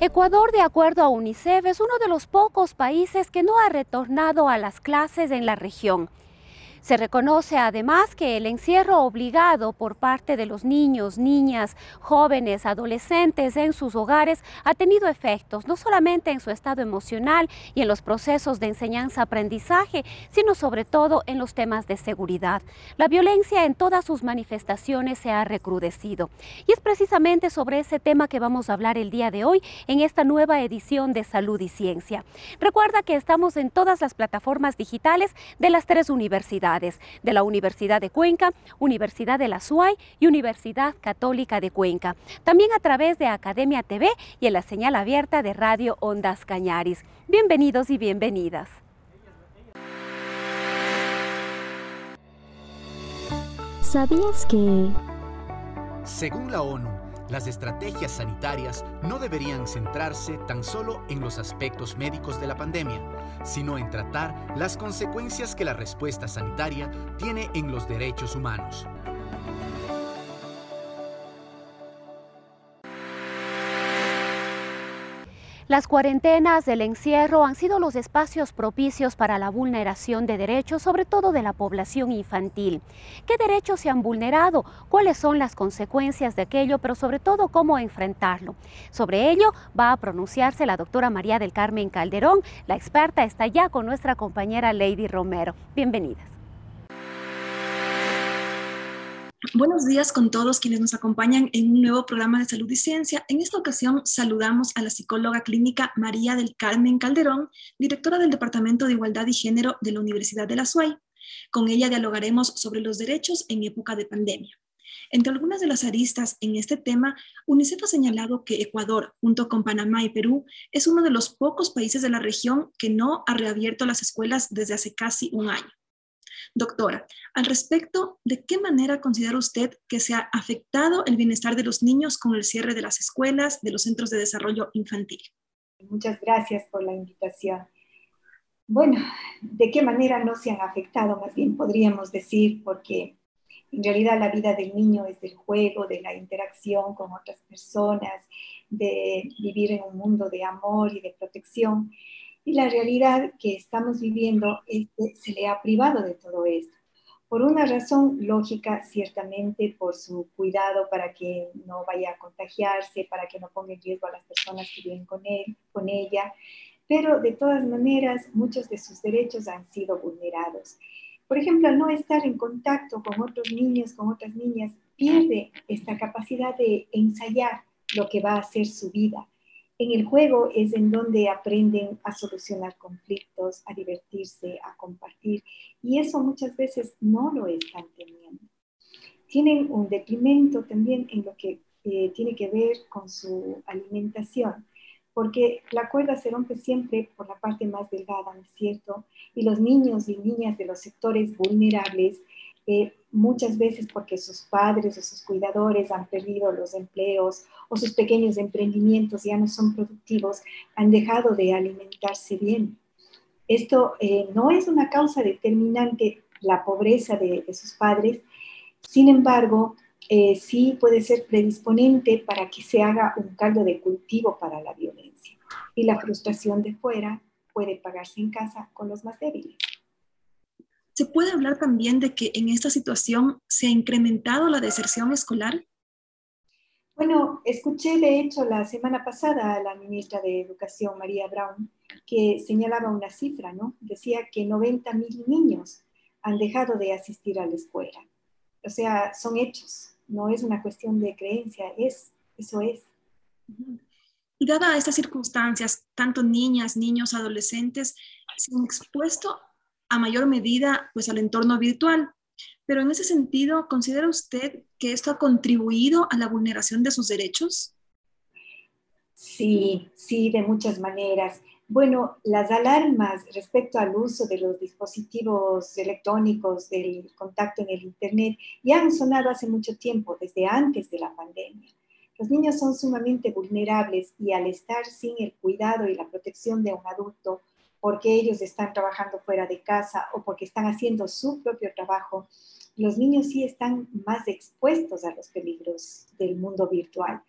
Ecuador, de acuerdo a UNICEF, es uno de los pocos países que no ha retornado a las clases en la región. Se reconoce además que el encierro obligado por parte de los niños, niñas, jóvenes, adolescentes en sus hogares ha tenido efectos no solamente en su estado emocional y en los procesos de enseñanza-aprendizaje, sino sobre todo en los temas de seguridad. La violencia en todas sus manifestaciones se ha recrudecido. Y es precisamente sobre ese tema que vamos a hablar el día de hoy en esta nueva edición de Salud y Ciencia. Recuerda que estamos en todas las plataformas digitales de las tres universidades de la Universidad de Cuenca, Universidad de la SUAY y Universidad Católica de Cuenca. También a través de Academia TV y en la señal abierta de Radio Ondas Cañaris. Bienvenidos y bienvenidas. ¿Sabías que... Según la ONU, las estrategias sanitarias no deberían centrarse tan solo en los aspectos médicos de la pandemia, sino en tratar las consecuencias que la respuesta sanitaria tiene en los derechos humanos. Las cuarentenas del encierro han sido los espacios propicios para la vulneración de derechos, sobre todo de la población infantil. ¿Qué derechos se han vulnerado? ¿Cuáles son las consecuencias de aquello? Pero sobre todo, ¿cómo enfrentarlo? Sobre ello va a pronunciarse la doctora María del Carmen Calderón. La experta está ya con nuestra compañera Lady Romero. Bienvenidas. Buenos días con todos quienes nos acompañan en un nuevo programa de salud y ciencia. En esta ocasión saludamos a la psicóloga clínica María del Carmen Calderón, directora del Departamento de Igualdad y Género de la Universidad de la SUAY. Con ella dialogaremos sobre los derechos en época de pandemia. Entre algunas de las aristas en este tema, UNICEF ha señalado que Ecuador, junto con Panamá y Perú, es uno de los pocos países de la región que no ha reabierto las escuelas desde hace casi un año. Doctora, al respecto, ¿de qué manera considera usted que se ha afectado el bienestar de los niños con el cierre de las escuelas, de los centros de desarrollo infantil? Muchas gracias por la invitación. Bueno, ¿de qué manera no se han afectado? Más bien podríamos decir, porque en realidad la vida del niño es del juego, de la interacción con otras personas, de vivir en un mundo de amor y de protección. Y la realidad que estamos viviendo es que se le ha privado de todo esto. Por una razón lógica, ciertamente, por su cuidado para que no vaya a contagiarse, para que no ponga en riesgo a las personas que viven con él, con ella, pero de todas maneras muchos de sus derechos han sido vulnerados. Por ejemplo, al no estar en contacto con otros niños, con otras niñas, pierde esta capacidad de ensayar lo que va a ser su vida en el juego es en donde aprenden a solucionar conflictos, a divertirse, a compartir, y eso muchas veces no lo están teniendo. Tienen un detrimento también en lo que eh, tiene que ver con su alimentación, porque la cuerda se rompe siempre por la parte más delgada, ¿no es cierto? Y los niños y niñas de los sectores vulnerables muchas veces porque sus padres o sus cuidadores han perdido los empleos o sus pequeños emprendimientos ya no son productivos, han dejado de alimentarse bien. Esto eh, no es una causa determinante, la pobreza de, sus padres, sin embargo, eh, sí puede ser predisponente para que se haga un caldo de cultivo para la violencia. Y la frustración de fuera puede pagarse en casa con los más débiles. ¿Se puede hablar también de que en esta situación se ha incrementado la deserción escolar? Bueno, escuché de hecho la semana pasada a la ministra de Educación, María Brown, que señalaba una cifra, ¿no? Decía que 90 mil niños han dejado de asistir a la escuela. O sea, son hechos, no es una cuestión de creencia, es, eso es. Y dada estas circunstancias, tanto niñas, niños, adolescentes se han expuesto a mayor medida pues al entorno virtual. Pero en ese sentido, ¿considera usted que esto ha contribuido a la vulneración de sus derechos? Sí, sí, de muchas maneras. Bueno, las alarmas respecto al uso de los dispositivos electrónicos, del contacto en el Internet, ya han sonado hace mucho tiempo, desde antes de la pandemia. Los niños son sumamente vulnerables y al estar sin el cuidado y la protección de un adulto, porque ellos están trabajando fuera de casa o porque están haciendo su propio trabajo, los niños sí están más expuestos a los peligros del mundo virtual.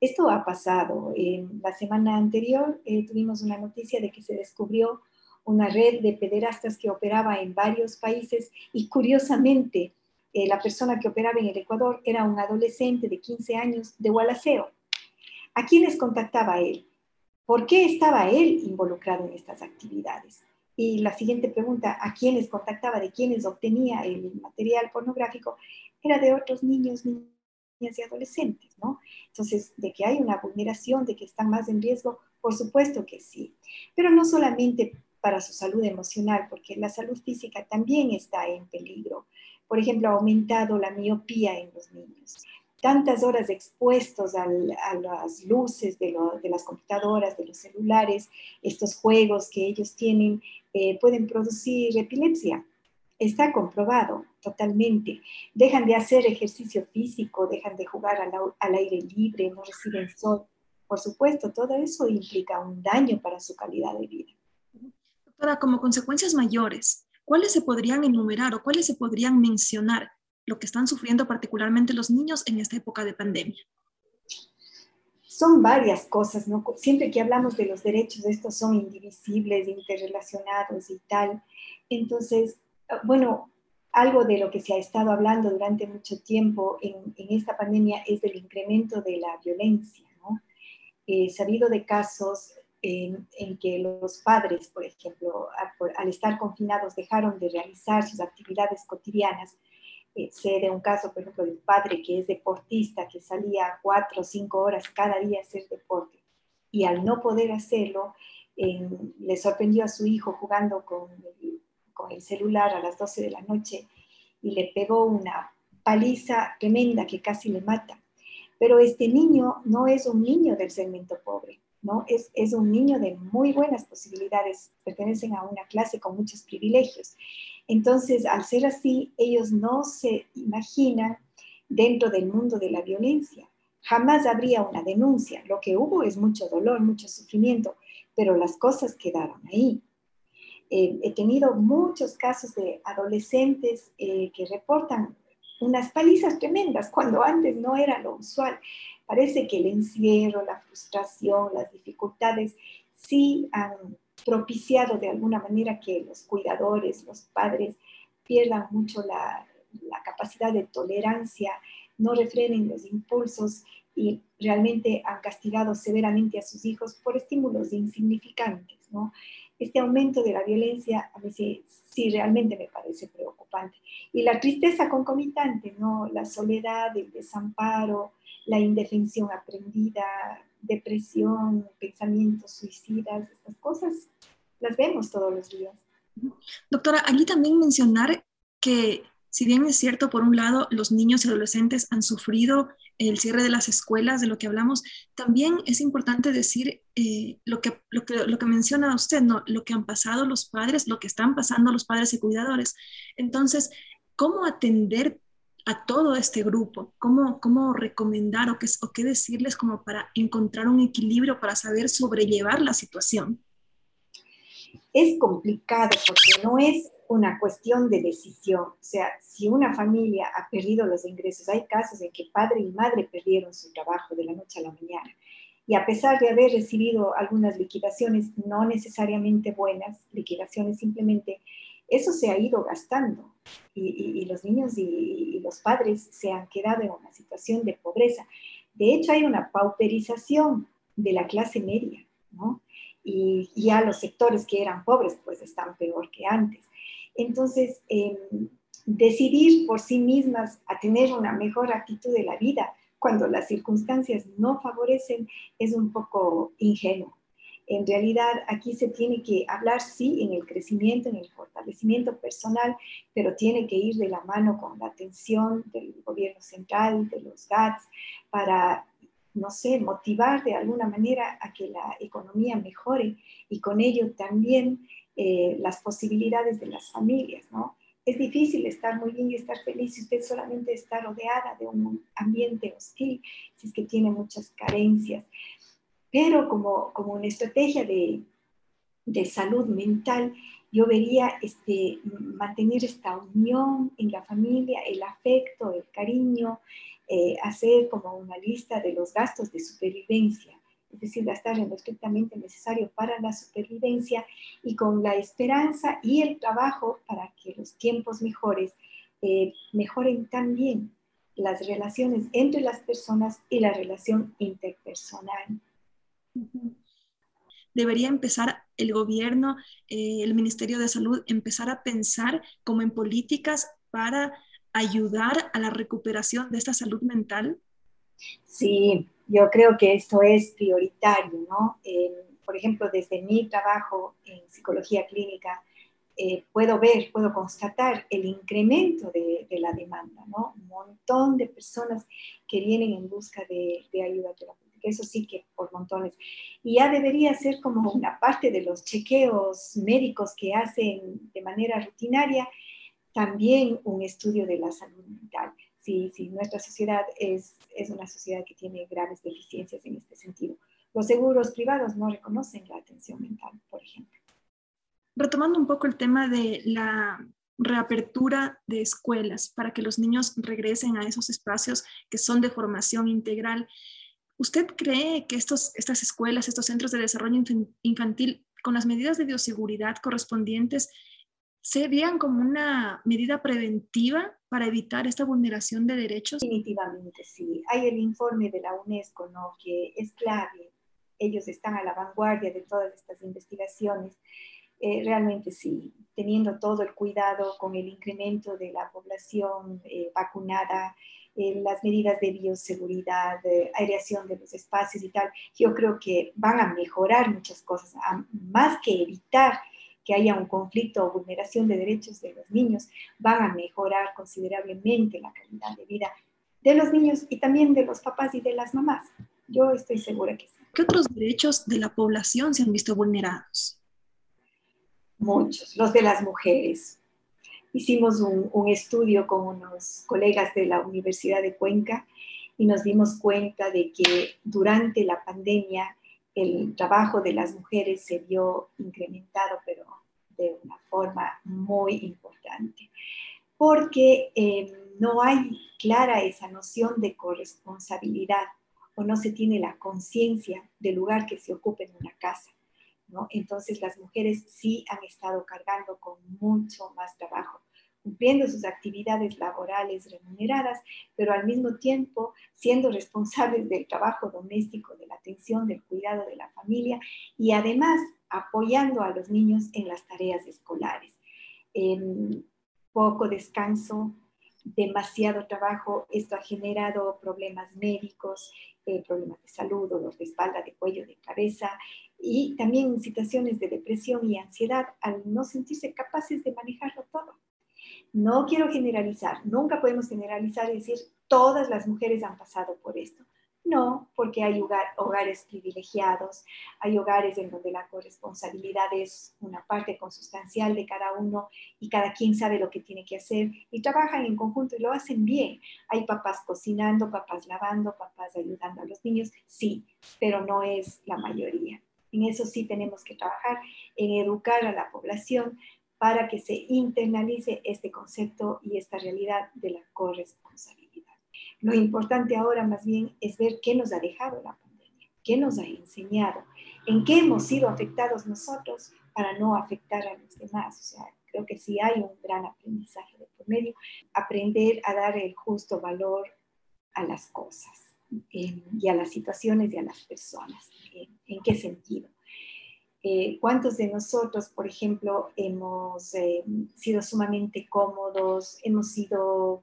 Esto ha pasado. En la semana anterior eh, tuvimos una noticia de que se descubrió una red de pederastas que operaba en varios países y curiosamente eh, la persona que operaba en el Ecuador era un adolescente de 15 años de Gualaceo. ¿A quiénes contactaba él? ¿Por qué estaba él involucrado en estas actividades? Y la siguiente pregunta, ¿a quiénes contactaba, de quiénes obtenía el material pornográfico? Era de otros niños, niñas y adolescentes, ¿no? Entonces, de que hay una vulneración, de que están más en riesgo, por supuesto que sí, pero no solamente para su salud emocional, porque la salud física también está en peligro. Por ejemplo, ha aumentado la miopía en los niños. Tantas horas expuestos a las luces de, las computadoras, de los celulares, estos juegos que ellos tienen eh, pueden producir epilepsia está comprobado totalmente. Dejan de hacer ejercicio físico, dejan de jugar al, aire libre, no reciben sol. Por supuesto, todo eso implica un daño para su calidad de vida. Doctora, como consecuencias mayores, ¿cuáles se podrían enumerar o cuáles se podrían mencionar lo que están sufriendo particularmente los niños en esta época de pandemia? Son varias cosas, ¿no? Siempre que hablamos de los derechos, estos son indivisibles, interrelacionados y tal. Entonces, bueno, algo de lo que se ha estado hablando durante mucho tiempo en, esta pandemia es del incremento de la violencia, ¿no? He sabido de casos en, que los padres, por ejemplo, al, estar confinados dejaron de realizar sus actividades cotidianas. Eh, sé de un caso, por ejemplo, de un padre que es deportista, que salía cuatro o cinco horas cada día a hacer deporte y al no poder hacerlo, le sorprendió a su hijo jugando con el con el celular a las 12 de la noche y le pegó una paliza tremenda que casi le mata. Pero este niño no es un niño del segmento pobre, ¿no? Es, un niño de muy buenas posibilidades, pertenecen a una clase con muchos privilegios. Entonces, al ser así, ellos no se imaginan dentro del mundo de la violencia. Jamás habría una denuncia. Lo que hubo es mucho dolor, mucho sufrimiento, pero las cosas quedaron ahí. Eh, he tenido muchos casos de adolescentes eh, que reportan unas palizas tremendas cuando antes no era lo usual. Parece que el encierro, la frustración, las dificultades sí han propiciado de alguna manera que los cuidadores, los padres, pierdan mucho la, la capacidad de tolerancia, no refrenen los impulsos y realmente han castigado severamente a sus hijos por estímulos insignificantes, ¿no? Este aumento de la violencia a veces sí realmente me parece preocupante. Y la tristeza concomitante, ¿no? La soledad, el desamparo, la indefensión aprendida, depresión, pensamientos suicidas, estas cosas las vemos todos los días. Doctora, allí también mencionar que si bien es cierto, por un lado, los niños y adolescentes han sufrido el cierre de las escuelas, de lo que hablamos, también es importante decir eh, lo, que, menciona usted, lo que han pasado los padres, lo que están pasando los padres y cuidadores. Entonces, ¿cómo atender a todo este grupo? ¿Cómo, cómo recomendar o qué, o qué decirles como para encontrar un equilibrio, para saber sobrellevar la situación? Es complicado porque no es una cuestión de decisión. O sea, si una familia ha perdido los ingresos, hay casos en que padre y madre perdieron su trabajo de la noche a la mañana. Y a pesar de haber recibido algunas liquidaciones, no necesariamente buenas, liquidaciones simplemente, eso se ha ido gastando. Y, los niños y, y los padres se han quedado en una situación de pobreza. De hecho, hay una pauperización de la clase media, ¿no? Y ya los sectores que eran pobres, pues están peor que antes. Entonces, em, decidir por sí mismas a tener una mejor actitud de la vida cuando las circunstancias no favorecen es un poco ingenuo. En realidad, aquí se tiene que hablar, sí, en el crecimiento, en el fortalecimiento personal, pero tiene que ir de la mano con la atención del gobierno central, de los GATS, para no sé, motivar de alguna manera a que la economía mejore y con ello también eh, las posibilidades de las familias, ¿no? Es difícil estar muy bien y estar feliz si usted solamente está rodeada de un ambiente hostil, si es que tiene muchas carencias. Pero como, como una estrategia de, de salud mental, yo vería este, mantener esta unión en la familia, el afecto, el cariño, eh, hacer como una lista de los gastos de supervivencia, es decir, gastar en lo estrictamente necesario para la supervivencia y con la esperanza y el trabajo para que los tiempos mejores eh, mejoren también las relaciones entre las personas y la relación interpersonal. Debería empezar el gobierno, eh, el Ministerio de Salud, empezar a pensar como en políticas para ayudar a la recuperación de esta salud mental? Sí, yo creo que esto es prioritario, ¿no? por ejemplo, desde mi trabajo en psicología clínica, eh, puedo ver, puedo constatar el incremento de, la demanda, ¿no? Un montón de personas que vienen en busca de, de, ayuda terapéutica, eso sí que por montones. Y ya debería ser como una parte de los chequeos médicos que hacen de manera rutinaria, también un estudio de la salud mental. Si, si nuestra sociedad es, es una sociedad que tiene graves deficiencias en este sentido. Los seguros privados no reconocen la atención mental, por ejemplo. Retomando un poco el tema de la reapertura de escuelas para que los niños regresen a esos espacios que son de formación integral. ¿Usted cree que estos, estas escuelas, estos centros de desarrollo infantil, con las medidas de bioseguridad correspondientes, se vean como una medida preventiva para evitar esta vulneración de derechos? Definitivamente, sí. Hay el informe de la UNESCO, ¿no? que es clave. Ellos están a la vanguardia de todas estas investigaciones. Eh, realmente sí, teniendo todo el cuidado con el incremento de la población eh, vacunada, eh, las medidas de bioseguridad, de aireación de los espacios y tal, yo creo que van a mejorar muchas cosas, más que evitar que haya un conflicto o vulneración de derechos de los niños, van a mejorar considerablemente la calidad de vida de los niños y también de los papás y de las mamás. Yo estoy segura que sí. ¿Qué otros derechos de la población se han visto vulnerados? Muchos, los de las mujeres. Hicimos un, un estudio con unos colegas de la Universidad de Cuenca y nos dimos cuenta de que durante la pandemia el trabajo de las mujeres se vio incrementado, pero de una forma muy importante, porque eh, no hay clara esa noción de corresponsabilidad o no se tiene la conciencia del lugar que se ocupa en una casa. ¿no? Entonces las mujeres sí han estado cargando con mucho más trabajo cumpliendo sus actividades laborales remuneradas, pero al mismo tiempo siendo responsables del trabajo doméstico, de la atención, del cuidado de la familia y además apoyando a los niños en las tareas escolares. Em, poco descanso, demasiado trabajo, esto ha generado problemas médicos, eh, problemas de salud, dolor de espalda, de cuello, de cabeza y también situaciones de depresión y ansiedad al no sentirse capaces de manejarlo todo. No quiero generalizar, nunca podemos generalizar y decir todas las mujeres han pasado por esto. No, porque hay hogares privilegiados, hay hogares en donde la corresponsabilidad es una parte consustancial de cada uno y cada quien sabe lo que tiene que hacer y trabajan en conjunto y lo hacen bien. Hay papás cocinando, papás lavando, papás ayudando a los niños, sí, pero no es la mayoría. En eso sí tenemos que trabajar, en educar a la población para que se internalice este concepto y esta realidad de la corresponsabilidad. Lo importante ahora más bien es ver qué nos ha dejado la pandemia, qué nos ha enseñado, en qué hemos sido afectados nosotros para no afectar a los demás. O sea, creo que sí hay un gran aprendizaje de por medio, aprender a dar el justo valor a las cosas eh, y a las situaciones y a las personas. ¿En qué sentido? Eh, ¿Cuántos de nosotros, por ejemplo, hemos eh, sido sumamente cómodos, hemos sido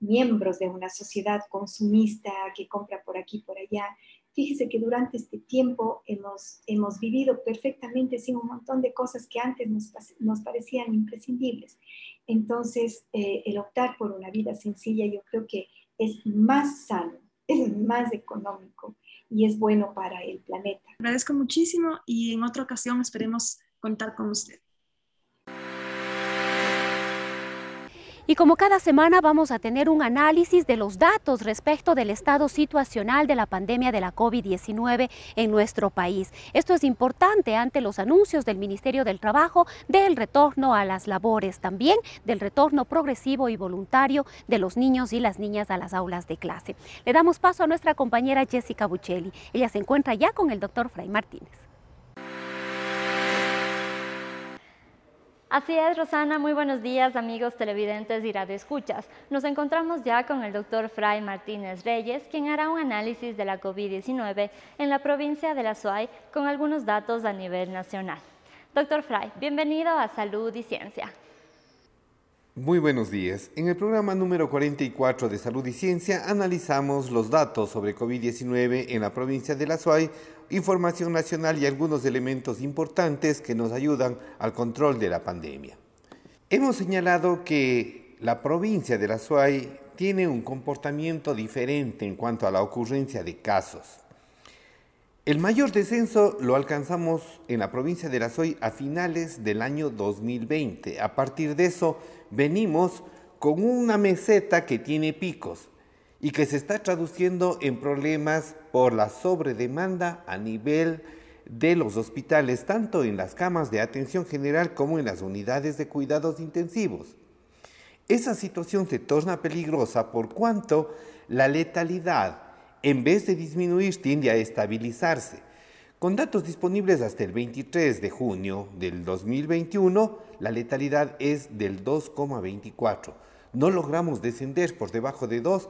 miembros de una sociedad consumista que compra por aquí, por allá? Fíjese que durante este tiempo hemos, hemos vivido perfectamente sin un montón de cosas que antes nos, nos parecían imprescindibles. Entonces, eh, el optar por una vida sencilla yo creo que es más sano, es más económico y es bueno para el planeta. Agradezco muchísimo y en otra ocasión esperemos contar con usted. Y como cada semana vamos a tener un análisis de los datos respecto del estado situacional de la pandemia de la COVID-19 en nuestro país. Esto es importante ante los anuncios del Ministerio del Trabajo del retorno a las labores, también del retorno progresivo y voluntario de los niños y las niñas a las aulas de clase. Le damos paso a nuestra compañera Jessica Buccelli. Ella se encuentra ya con el doctor Fray Martínez. Así es, Rosana. Muy buenos días, amigos televidentes y radioescuchas. Nos encontramos ya con el doctor Fray Martínez Reyes, quien hará un análisis de la COVID-19 en la provincia de La Suay con algunos datos a nivel nacional. Doctor Fray, bienvenido a Salud y Ciencia. Muy buenos días. En el programa número 44 de Salud y Ciencia analizamos los datos sobre COVID-19 en la provincia de La Suay información nacional y algunos elementos importantes que nos ayudan al control de la pandemia. Hemos señalado que la provincia de la SUAY tiene un comportamiento diferente en cuanto a la ocurrencia de casos. El mayor descenso lo alcanzamos en la provincia de SUAY a finales del año 2020. A partir de eso venimos con una meseta que tiene picos y que se está traduciendo en problemas por la sobredemanda a nivel de los hospitales, tanto en las camas de atención general como en las unidades de cuidados intensivos. Esa situación se torna peligrosa por cuanto la letalidad, en vez de disminuir, tiende a estabilizarse. Con datos disponibles hasta el 23 de junio del 2021, la letalidad es del 2,24. No logramos descender por debajo de 2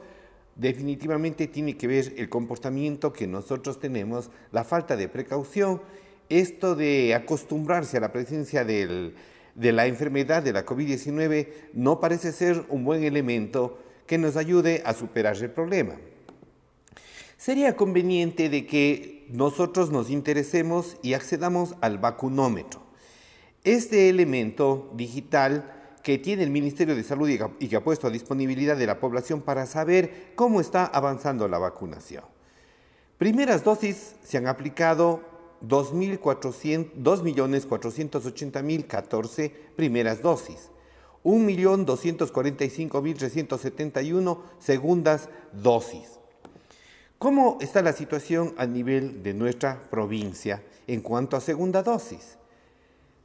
definitivamente tiene que ver el comportamiento que nosotros tenemos, la falta de precaución, esto de acostumbrarse a la presencia de la enfermedad de la COVID-19 no parece ser un buen elemento que nos ayude a superar el problema. Sería conveniente de que nosotros nos interesemos y accedamos al vacunómetro. Este elemento digital que tiene el Ministerio de Salud y que ha puesto a disponibilidad de la población para saber cómo está avanzando la vacunación. Primeras dosis se han aplicado 2.480.014 primeras dosis, 1.245.371 segundas dosis. ¿Cómo está la situación a nivel de nuestra provincia en cuanto a segunda dosis?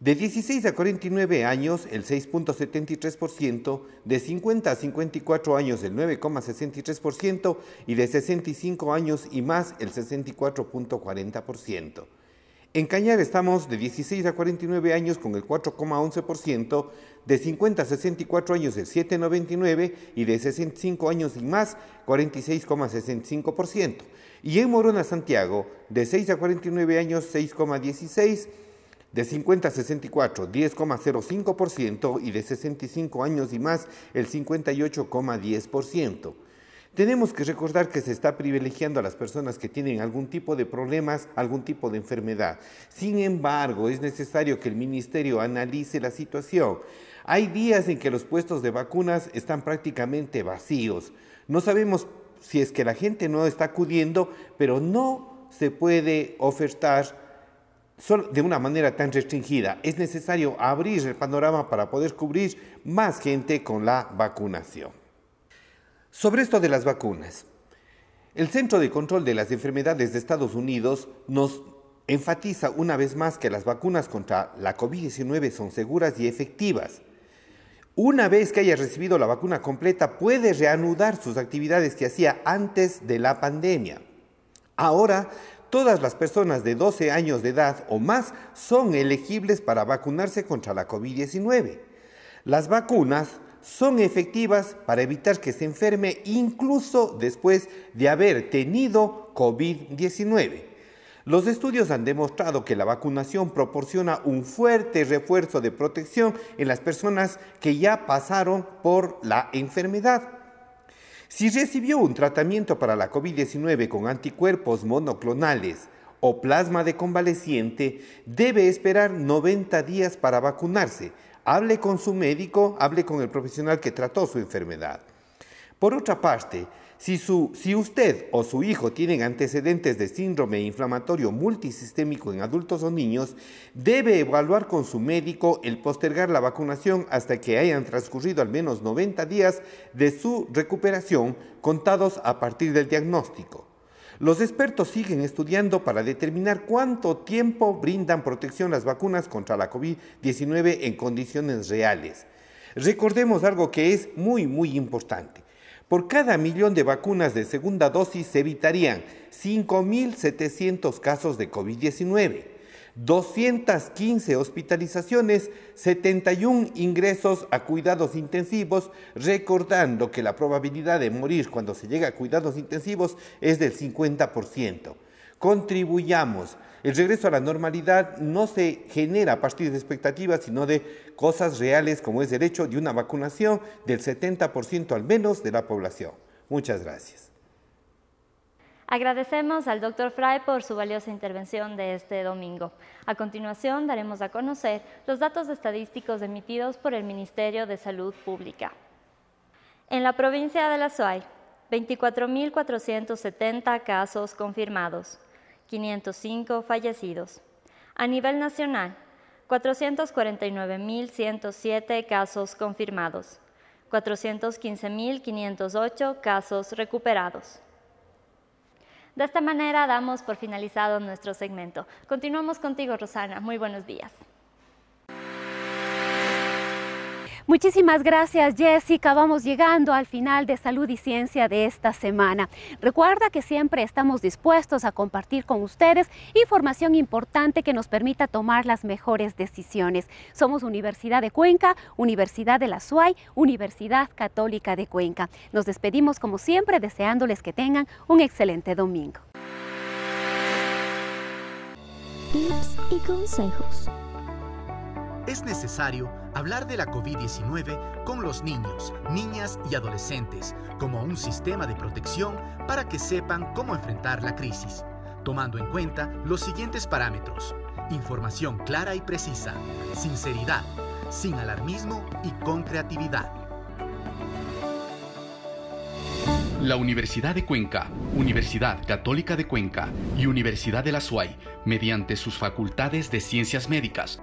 De 16 a 49 años, el 6.73%, de 50 a 54 años, el 9,63%, y de 65 años y más, el 64.40%. En Cañar estamos de 16 a 49 años con el 4,11%, de 50 a 64 años el 7,99% y de 65 años y más 46,65%. Y en Morona, Santiago, de 6 a 49 años 6,16%, de 50 a 64, 10,05% y de 65 años y más, el 58,10%. Tenemos que recordar que se está privilegiando a las personas que tienen algún tipo de problemas, algún tipo de enfermedad. Sin embargo, es necesario que el ministerio analice la situación. Hay días en que los puestos de vacunas están prácticamente vacíos. No sabemos si es que la gente no está acudiendo, pero no se puede ofertar de una manera tan restringida. Es necesario abrir el panorama para poder cubrir más gente con la vacunación. Sobre esto de las vacunas, el Centro de Control de las Enfermedades de Estados Unidos nos enfatiza una vez más que las vacunas contra la COVID-19 son seguras y efectivas. Una vez que haya recibido la vacuna completa, puede reanudar sus actividades que hacía antes de la pandemia. Ahora todas las personas de 12 años de edad o más son elegibles para vacunarse contra la COVID-19. Las vacunas son efectivas para evitar que se enferme incluso después de haber tenido COVID-19. Los estudios han demostrado que la vacunación proporciona un fuerte refuerzo de protección en las personas que ya pasaron por la enfermedad. Si recibió un tratamiento para la COVID-19 con anticuerpos monoclonales o plasma de convaleciente, debe esperar 90 días para vacunarse. Hable con su médico, hable con el profesional que trató su enfermedad. Por otra parte, Si, si, usted o su hijo tienen antecedentes de síndrome inflamatorio multisistémico en adultos o niños, debe evaluar con su médico el postergar la vacunación hasta que hayan transcurrido al menos 90 días de su recuperación contados a partir del diagnóstico. Los expertos siguen estudiando para determinar cuánto tiempo brindan protección las vacunas contra la COVID-19 en condiciones reales. Recordemos algo que es muy, muy importante. Por cada millón de vacunas de segunda dosis se evitarían 5.700 casos de COVID-19, 215 hospitalizaciones, 71 ingresos a cuidados intensivos, recordando que la probabilidad de morir cuando se llega a cuidados intensivos es del 50%. Contribuyamos el regreso a la normalidad no se genera a partir de expectativas, sino de cosas reales como es el hecho de una vacunación del 70% al menos de la población. Muchas gracias. Agradecemos al Dr. Fry por su valiosa intervención de este domingo. A continuación daremos a conocer los datos estadísticos emitidos por el Ministerio de Salud Pública. En la provincia de La Suay, 24.470 casos confirmados, 505 fallecidos. A nivel nacional, 449.107 casos confirmados, 415.508 casos recuperados. De esta manera damos por finalizado nuestro segmento. Continuamos contigo, Rosana. Muy buenos días. Muchísimas gracias Jessica. Vamos llegando al final de Salud y Ciencia de esta semana. Recuerda que siempre estamos dispuestos a compartir con ustedes información importante que nos permita tomar las mejores decisiones. Somos Universidad de Cuenca, Universidad de la SUAY, Universidad Católica de Cuenca. Nos despedimos como siempre deseándoles que tengan un excelente domingo. Tips y consejos es necesario hablar de la COVID-19 con los niños, niñas y adolescentes como un sistema de protección para que sepan cómo enfrentar la crisis, tomando en cuenta los siguientes parámetros. Información clara y precisa, sinceridad, sin alarmismo y con creatividad. La Universidad de Cuenca, Universidad Católica de Cuenca y Universidad de la SUAY, mediante sus facultades de ciencias médicas,